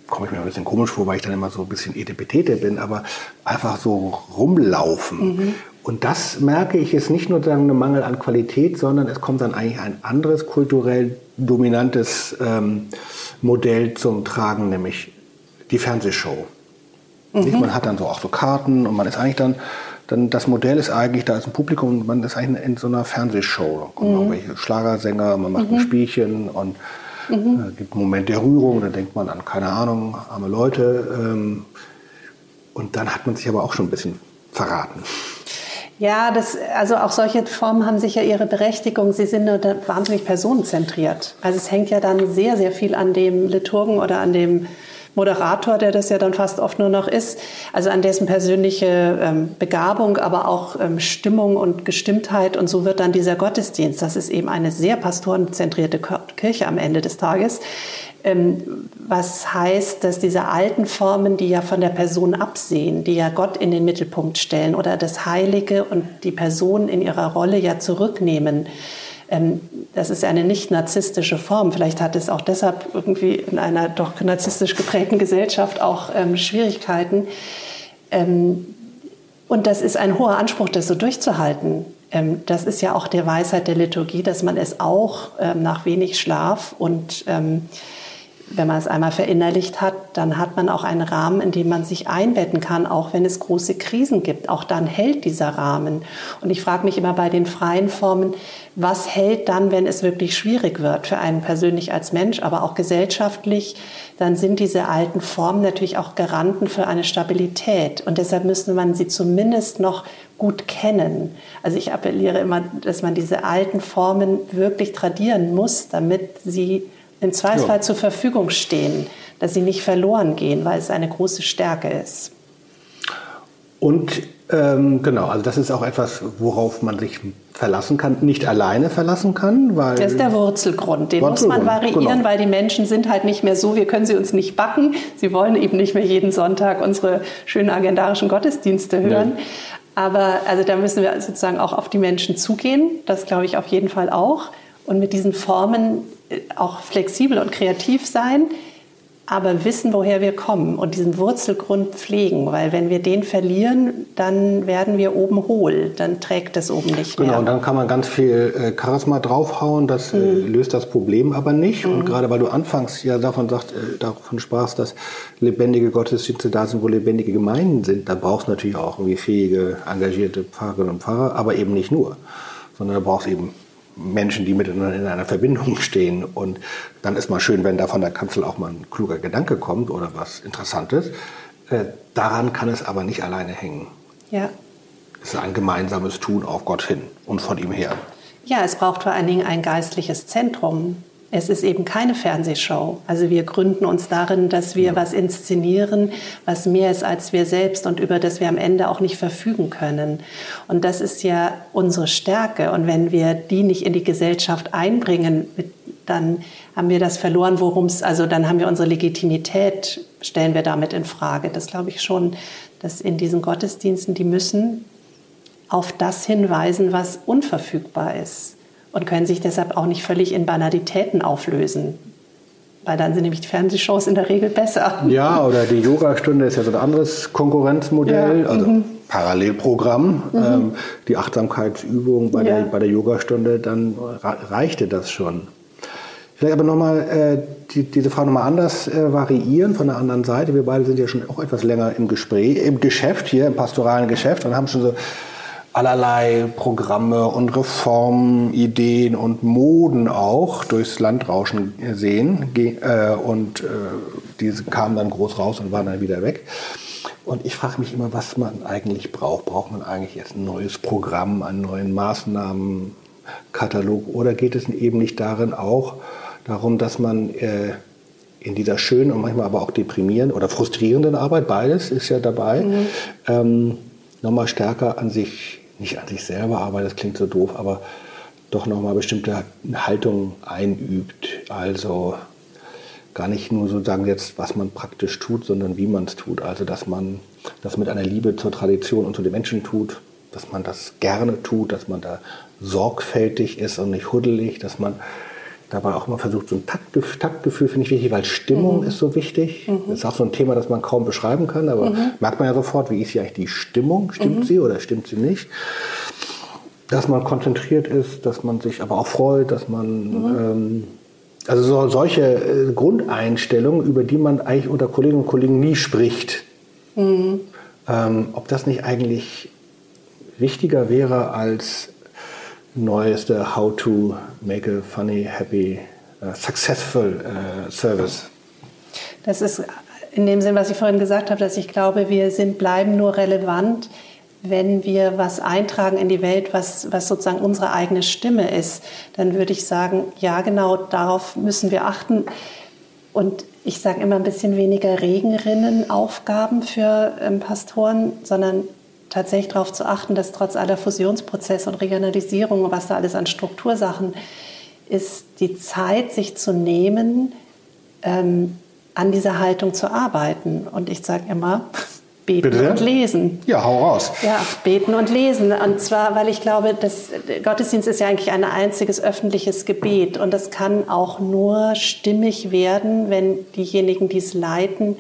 komme ich mir ein bisschen komisch vor, weil ich dann immer so ein bisschen Etepetete bin, aber einfach so rumlaufen. Mhm. Und das merke ich ist nicht nur sagen, ein Mangel an Qualität, sondern es kommt dann eigentlich ein anderes kulturell dominantes ähm, Modell zum Tragen, nämlich die Fernsehshow. Mhm. Man hat dann so auch so Karten und man ist eigentlich dann, dann das Modell ist eigentlich, da ist ein Publikum und man ist eigentlich in so einer Fernsehshow. Da kommen mhm. irgendwelche Schlagersänger, man macht mhm. ein Spielchen und mhm. äh, gibt einen Moment der Rührung, da denkt man an, keine Ahnung, arme Leute. Ähm, und dann hat man sich aber auch schon ein bisschen verraten. Ja, das, also auch solche Formen haben sicher ihre Berechtigung. Sie sind nur wahnsinnig personenzentriert. Also es hängt ja dann sehr, sehr viel an dem Liturgen oder an dem Moderator, der das ja dann fast oft nur noch ist, also an dessen persönliche ähm, Begabung, aber auch ähm, Stimmung und Gestimmtheit. Und so wird dann dieser Gottesdienst, das ist eben eine sehr pastorenzentrierte Kirche am Ende des Tages, ähm, was heißt, dass diese alten Formen, die ja von der Person absehen, die ja Gott in den Mittelpunkt stellen oder das Heilige und die Person in ihrer Rolle ja zurücknehmen, das ist eine nicht narzisstische Form. Vielleicht hat es auch deshalb irgendwie in einer doch narzisstisch geprägten Gesellschaft auch ähm, Schwierigkeiten. und das ist ein hoher Anspruch, das so durchzuhalten. das ist ja auch der Weisheit der Liturgie, dass man es auch nach wenig Schlaf und wenn man es einmal verinnerlicht hat, dann hat man auch einen Rahmen, in dem man sich einbetten kann, auch wenn es große Krisen gibt. Auch dann hält dieser Rahmen. Und ich frage mich immer bei den freien Formen, was hält dann, wenn es wirklich schwierig wird für einen persönlich als Mensch, aber auch gesellschaftlich? Dann sind diese alten Formen natürlich auch Garanten für eine Stabilität. Und deshalb müsste man sie zumindest noch gut kennen. Also ich appelliere immer, dass man diese alten Formen wirklich tradieren muss, damit sie im Zweifelsfall ja. zur Verfügung stehen, dass sie nicht verloren gehen, weil es eine große Stärke ist. Und ähm, genau, also das ist auch etwas, worauf man sich verlassen kann, nicht alleine verlassen kann, weil das ist der Wurzelgrund. Den Wurzelgrund, muss man variieren, genau. weil die Menschen sind halt nicht mehr so. Wir können sie uns nicht backen. Sie wollen eben nicht mehr jeden Sonntag unsere schönen agendarischen Gottesdienste hören. Ja. Aber also da müssen wir sozusagen auch auf die Menschen zugehen. Das glaube ich auf jeden Fall auch. Und mit diesen Formen auch flexibel und kreativ sein, aber wissen, woher wir kommen und diesen Wurzelgrund pflegen, weil wenn wir den verlieren, dann werden wir oben hohl, dann trägt es oben nicht genau, mehr. Genau, und dann kann man ganz viel äh, Charisma draufhauen, das äh, mhm. löst das Problem aber nicht. Mhm. Und gerade weil du anfangs ja davon, sagt, äh, davon sprachst, dass lebendige Gottesdienste da sind, wo lebendige Gemeinden sind, da brauchst du natürlich auch irgendwie fähige, engagierte Pfarrerinnen und Pfarrer, aber eben nicht nur, sondern da brauchst eben Menschen, die miteinander in einer Verbindung <laughs> stehen. Und dann ist mal schön, wenn da von der Kanzel auch mal ein kluger Gedanke kommt oder was Interessantes. Äh, daran kann es aber nicht alleine hängen. Ja. Es ist ein gemeinsames Tun auf Gott hin und von ihm her. Ja, es braucht vor allen Dingen ein geistliches Zentrum. Es ist eben keine Fernsehshow. Also wir gründen uns darin, dass wir was inszenieren, was mehr ist als wir selbst und über das wir am Ende auch nicht verfügen können. Und das ist ja unsere Stärke. Und wenn wir die nicht in die Gesellschaft einbringen, dann haben wir das verloren, worum es, also dann haben wir unsere Legitimität, stellen wir damit in Frage. Das glaube ich schon, dass in diesen Gottesdiensten, die müssen auf das hinweisen, was unverfügbar ist und können sich deshalb auch nicht völlig in Banalitäten auflösen. Weil dann sind nämlich die Fernsehshows in der Regel besser. Ja, oder die Yogastunde ist ja so ein anderes Konkurrenzmodell, ja, also mhm. Parallelprogramm. Mhm. Ähm, die Achtsamkeitsübung bei, ja. der, bei der Yogastunde, dann reichte das schon. Vielleicht aber nochmal äh, die, diese Frage nochmal anders äh, variieren von der anderen Seite. Wir beide sind ja schon auch etwas länger im Gespräch, im Geschäft hier, im pastoralen Geschäft und haben schon so allerlei Programme und Reformideen und Moden auch durchs Land rauschen sehen. Äh, und äh, diese kamen dann groß raus und waren dann wieder weg. Und ich frage mich immer, was man eigentlich braucht. Braucht man eigentlich jetzt ein neues Programm, einen neuen Maßnahmenkatalog? Oder geht es eben nicht darin auch darum, dass man äh, in dieser schönen und manchmal aber auch deprimierenden oder frustrierenden Arbeit, beides ist ja dabei, mhm. ähm, nochmal stärker an sich nicht an sich selber arbeitet, das klingt so doof, aber doch nochmal bestimmte Haltungen einübt. Also gar nicht nur sozusagen jetzt, was man praktisch tut, sondern wie man es tut. Also dass man das mit einer Liebe zur Tradition und zu den Menschen tut, dass man das gerne tut, dass man da sorgfältig ist und nicht huddelig, dass man dabei auch immer versucht, so ein Taktgefühl, Taktgefühl finde ich wichtig, weil Stimmung mhm. ist so wichtig. Mhm. Das ist auch so ein Thema, das man kaum beschreiben kann, aber mhm. merkt man ja sofort, wie ist hier eigentlich die Stimmung? Stimmt mhm. sie oder stimmt sie nicht? Dass man konzentriert ist, dass man sich aber auch freut, dass man mhm. ähm, also so, solche äh, Grundeinstellungen, über die man eigentlich unter Kolleginnen und Kollegen nie spricht. Mhm. Ähm, ob das nicht eigentlich wichtiger wäre als neueste How to make a funny, happy, uh, successful uh, service. Das ist in dem Sinn, was ich vorhin gesagt habe, dass ich glaube, wir sind, bleiben nur relevant, wenn wir was eintragen in die Welt, was, was sozusagen unsere eigene Stimme ist. Dann würde ich sagen, ja, genau darauf müssen wir achten. Und ich sage immer ein bisschen weniger Regenrinnenaufgaben für ähm, Pastoren, sondern tatsächlich darauf zu achten, dass trotz aller Fusionsprozesse und Regionalisierung und was da alles an Struktursachen ist, die Zeit, sich zu nehmen, ähm, an dieser Haltung zu arbeiten. Und ich sage immer, <laughs> beten Bitte? und lesen. Ja, hau raus. Ja, beten und lesen. Und zwar, weil ich glaube, dass Gottesdienst ist ja eigentlich ein einziges öffentliches Gebet. Und das kann auch nur stimmig werden, wenn diejenigen, die es leiten,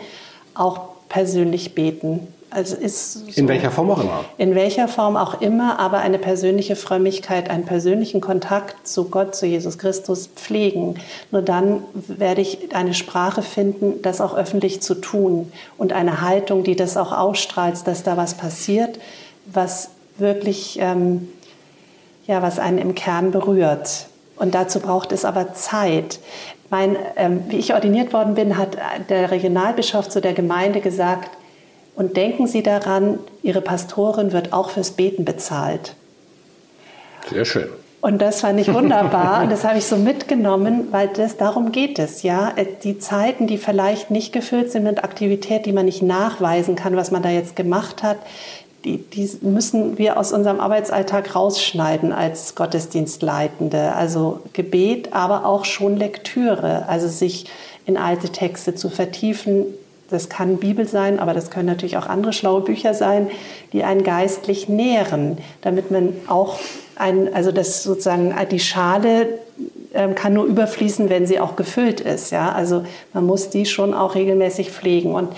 auch persönlich beten. Also ist so, in welcher Form auch immer. In welcher Form auch immer, aber eine persönliche Frömmigkeit, einen persönlichen Kontakt zu Gott, zu Jesus Christus pflegen. Nur dann werde ich eine Sprache finden, das auch öffentlich zu tun und eine Haltung, die das auch ausstrahlt, dass da was passiert, was wirklich, ähm, ja, was einen im Kern berührt. Und dazu braucht es aber Zeit. Mein, ähm, wie ich ordiniert worden bin, hat der Regionalbischof zu der Gemeinde gesagt, und denken Sie daran, Ihre Pastorin wird auch fürs Beten bezahlt. Sehr schön. Und das fand ich wunderbar <laughs> und das habe ich so mitgenommen, weil das darum geht es, ja. Die Zeiten, die vielleicht nicht gefüllt sind mit Aktivität, die man nicht nachweisen kann, was man da jetzt gemacht hat, die, die müssen wir aus unserem Arbeitsalltag rausschneiden als Gottesdienstleitende. Also Gebet, aber auch schon Lektüre, also sich in alte Texte zu vertiefen, das kann Bibel sein, aber das können natürlich auch andere schlaue Bücher sein, die einen geistlich nähren, damit man auch ein, also das sozusagen die Schale ähm, kann nur überfließen, wenn sie auch gefüllt ist. Ja, also man muss die schon auch regelmäßig pflegen und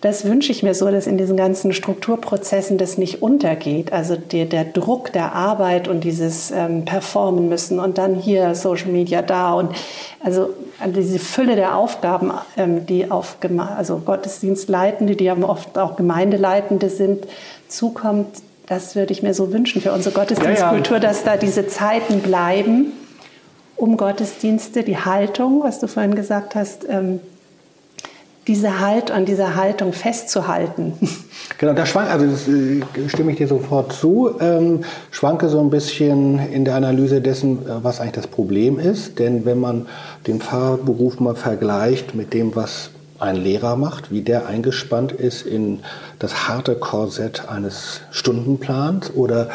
das wünsche ich mir so, dass in diesen ganzen Strukturprozessen das nicht untergeht. Also der, der Druck der Arbeit und dieses ähm, Performen müssen und dann hier Social Media da und also diese Fülle der Aufgaben, ähm, die auf also Gottesdienstleitende, die aber oft auch Gemeindeleitende sind, zukommt, das würde ich mir so wünschen für unsere Gottesdienstkultur, ja, ja. dass da diese Zeiten bleiben, um Gottesdienste, die Haltung, was du vorhin gesagt hast, ähm, diese Halt an dieser Haltung festzuhalten. <laughs> Genau, da schwank, also das, äh, stimme ich dir sofort zu, ähm, schwanke so ein bisschen in der Analyse dessen, äh, was eigentlich das Problem ist. Denn wenn man den Pfarrberuf mal vergleicht mit dem, was ein Lehrer macht, wie der eingespannt ist in das harte Korsett eines Stundenplans oder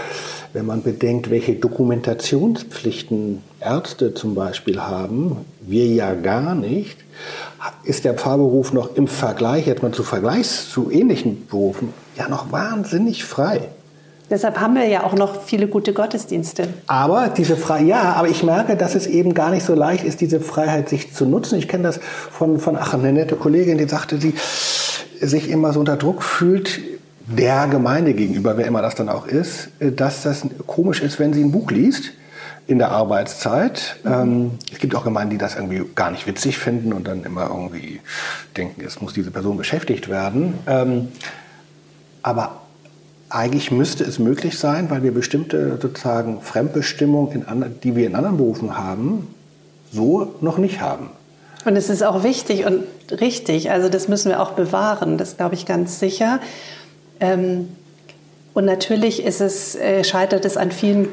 wenn man bedenkt, welche Dokumentationspflichten Ärzte zum Beispiel haben, wir ja gar nicht, ist der Pfarrberuf noch im Vergleich, jetzt mal zu Vergleichs zu ähnlichen Berufen, ja noch wahnsinnig frei. Deshalb haben wir ja auch noch viele gute Gottesdienste. Aber diese Freiheit, ja, aber ich merke, dass es eben gar nicht so leicht ist, diese Freiheit sich zu nutzen. Ich kenne das von, von ach, eine nette Kollegin, die sagte, sie sich immer so unter Druck fühlt, der Gemeinde gegenüber, wer immer das dann auch ist, dass das komisch ist, wenn sie ein Buch liest in der Arbeitszeit. Mhm. Ähm, es gibt auch Gemeinden, die das irgendwie gar nicht witzig finden und dann immer irgendwie denken, es muss diese Person beschäftigt werden. Ähm, aber eigentlich müsste es möglich sein, weil wir bestimmte sozusagen Fremdbestimmung, in die wir in anderen Berufen haben, so noch nicht haben. Und es ist auch wichtig und richtig, also das müssen wir auch bewahren, das glaube ich ganz sicher. Ähm, und natürlich ist es, äh, scheitert es an vielen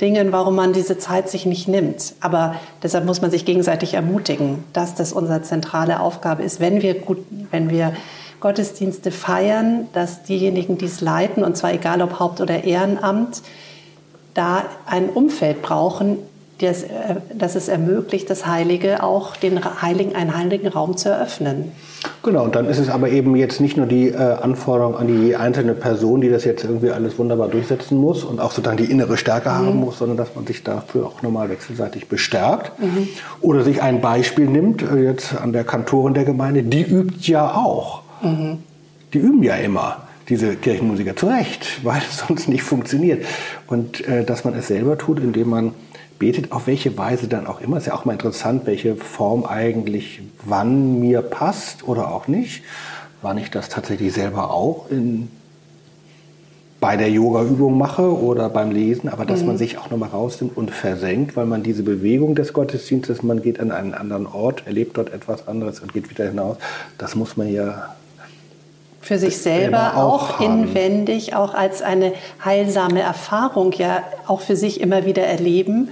Dingen, warum man diese Zeit sich nicht nimmt. Aber deshalb muss man sich gegenseitig ermutigen, dass das unsere zentrale Aufgabe ist, wenn wir gut, wenn wir Gottesdienste feiern, dass diejenigen, die es leiten, und zwar egal ob Haupt- oder Ehrenamt, da ein Umfeld brauchen, das, äh, dass es ermöglicht, das Heilige auch den Heiligen, einen heiligen Raum zu eröffnen. Genau, und dann ist es aber eben jetzt nicht nur die äh, Anforderung an die einzelne Person, die das jetzt irgendwie alles wunderbar durchsetzen muss und auch sozusagen die innere Stärke mhm. haben muss, sondern dass man sich dafür auch nochmal wechselseitig bestärkt mhm. oder sich ein Beispiel nimmt, äh, jetzt an der Kantorin der Gemeinde, die übt ja auch. Mhm. Die üben ja immer diese Kirchenmusiker zu Recht, <laughs> weil es sonst nicht funktioniert. Und äh, dass man es selber tut, indem man betet, auf welche Weise dann auch immer. Ist ja auch mal interessant, welche Form eigentlich wann mir passt oder auch nicht. Wann ich das tatsächlich selber auch in, bei der Yoga-Übung mache oder beim Lesen, aber dass mhm. man sich auch nochmal rausnimmt und versenkt, weil man diese Bewegung des Gottesdienstes, man geht an einen anderen Ort, erlebt dort etwas anderes und geht wieder hinaus, das muss man ja für sich selber auch, auch inwendig, auch als eine heilsame Erfahrung ja auch für sich immer wieder erleben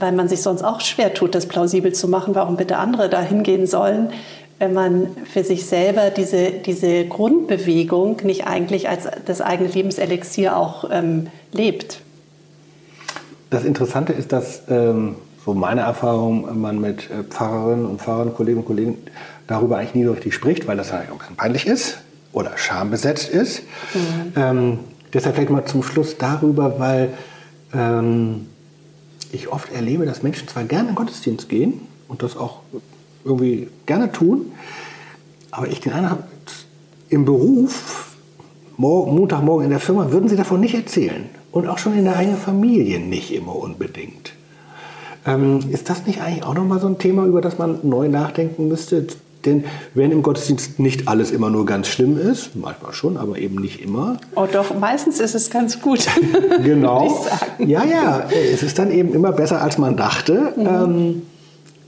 weil man sich sonst auch schwer tut, das plausibel zu machen, warum bitte andere da hingehen sollen, wenn man für sich selber diese, diese Grundbewegung nicht eigentlich als das eigene Lebenselixier auch ähm, lebt. Das Interessante ist, dass ähm, so meine Erfahrung, man mit äh, Pfarrerinnen und Pfarrern, Kolleginnen und Kollegen darüber eigentlich nie so richtig spricht, weil das eigentlich ein bisschen peinlich ist oder schambesetzt ist. Mhm. Ähm, deshalb vielleicht mal zum Schluss darüber, weil ähm, ich oft erlebe, dass Menschen zwar gerne in Gottesdienst gehen und das auch irgendwie gerne tun, aber ich den einen habe, im Beruf, morgen, Montagmorgen in der Firma, würden sie davon nicht erzählen. Und auch schon in der eigenen Familie nicht immer unbedingt. Ähm, ist das nicht eigentlich auch nochmal so ein Thema, über das man neu nachdenken müsste? Denn wenn im Gottesdienst nicht alles immer nur ganz schlimm ist, manchmal schon, aber eben nicht immer. Oh doch, meistens ist es ganz gut. <laughs> genau. Ja, ja, es ist dann eben immer besser, als man dachte, mhm. ähm,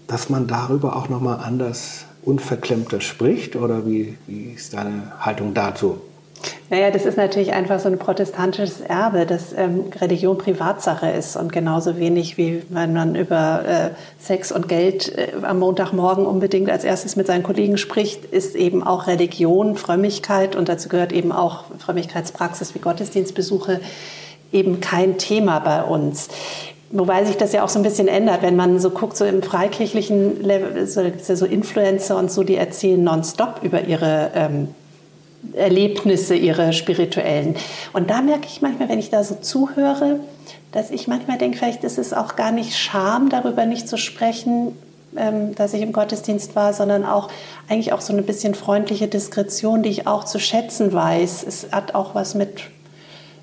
dass man darüber auch nochmal anders unverklemmter spricht. Oder wie, wie ist deine Haltung dazu? Naja, das ist natürlich einfach so ein protestantisches Erbe, dass ähm, Religion Privatsache ist und genauso wenig wie wenn man über äh, Sex und Geld äh, am Montagmorgen unbedingt als erstes mit seinen Kollegen spricht, ist eben auch Religion, Frömmigkeit und dazu gehört eben auch Frömmigkeitspraxis wie Gottesdienstbesuche eben kein Thema bei uns. Wobei sich das ja auch so ein bisschen ändert, wenn man so guckt, so im freikirchlichen Level, so, so Influencer und so, die erzählen nonstop über ihre ähm, Erlebnisse, ihre spirituellen. Und da merke ich manchmal, wenn ich da so zuhöre, dass ich manchmal denke, vielleicht ist es auch gar nicht Scham, darüber nicht zu sprechen, ähm, dass ich im Gottesdienst war, sondern auch eigentlich auch so eine bisschen freundliche Diskretion, die ich auch zu schätzen weiß. Es hat auch was mit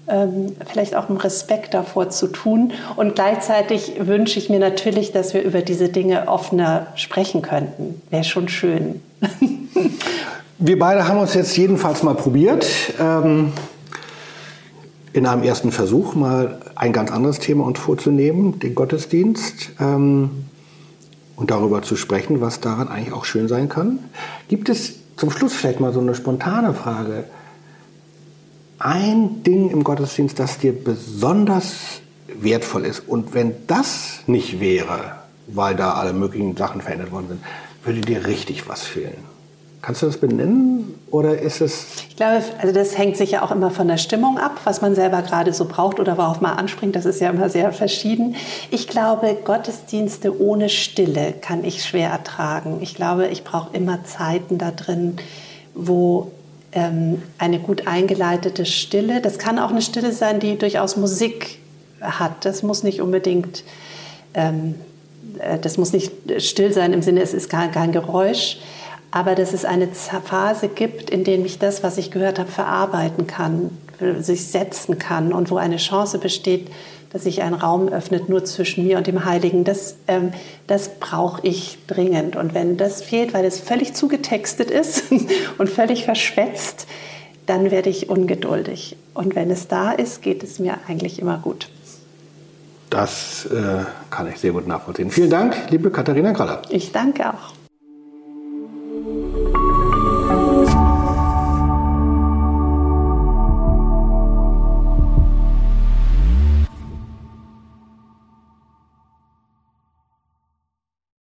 ähm, vielleicht auch einem Respekt davor zu tun. Und gleichzeitig wünsche ich mir natürlich, dass wir über diese Dinge offener sprechen könnten. Wäre schon schön. <laughs> Wir beide haben uns jetzt jedenfalls mal probiert, ähm, in einem ersten Versuch mal ein ganz anderes Thema uns vorzunehmen, den Gottesdienst, ähm, und darüber zu sprechen, was daran eigentlich auch schön sein kann. Gibt es zum Schluss vielleicht mal so eine spontane Frage? Ein Ding im Gottesdienst, das dir besonders wertvoll ist und wenn das nicht wäre, weil da alle möglichen Sachen verändert worden sind, würde dir richtig was fehlen? Kannst du das benennen oder ist es? Ich glaube, also das hängt sicher auch immer von der Stimmung ab, was man selber gerade so braucht oder worauf man anspringt. Das ist ja immer sehr verschieden. Ich glaube, Gottesdienste ohne Stille kann ich schwer ertragen. Ich glaube, ich brauche immer Zeiten da drin, wo ähm, eine gut eingeleitete Stille, das kann auch eine Stille sein, die durchaus Musik hat. Das muss nicht unbedingt, ähm, äh, das muss nicht still sein im Sinne, es ist kein, kein Geräusch aber dass es eine Phase gibt, in der ich das, was ich gehört habe, verarbeiten kann, sich setzen kann und wo eine Chance besteht, dass sich ein Raum öffnet nur zwischen mir und dem Heiligen. Das, ähm, das brauche ich dringend. Und wenn das fehlt, weil es völlig zugetextet ist <laughs> und völlig verschwätzt, dann werde ich ungeduldig. Und wenn es da ist, geht es mir eigentlich immer gut. Das äh, kann ich sehr gut nachvollziehen. Vielen Dank, liebe Katharina Kraller. Ich danke auch.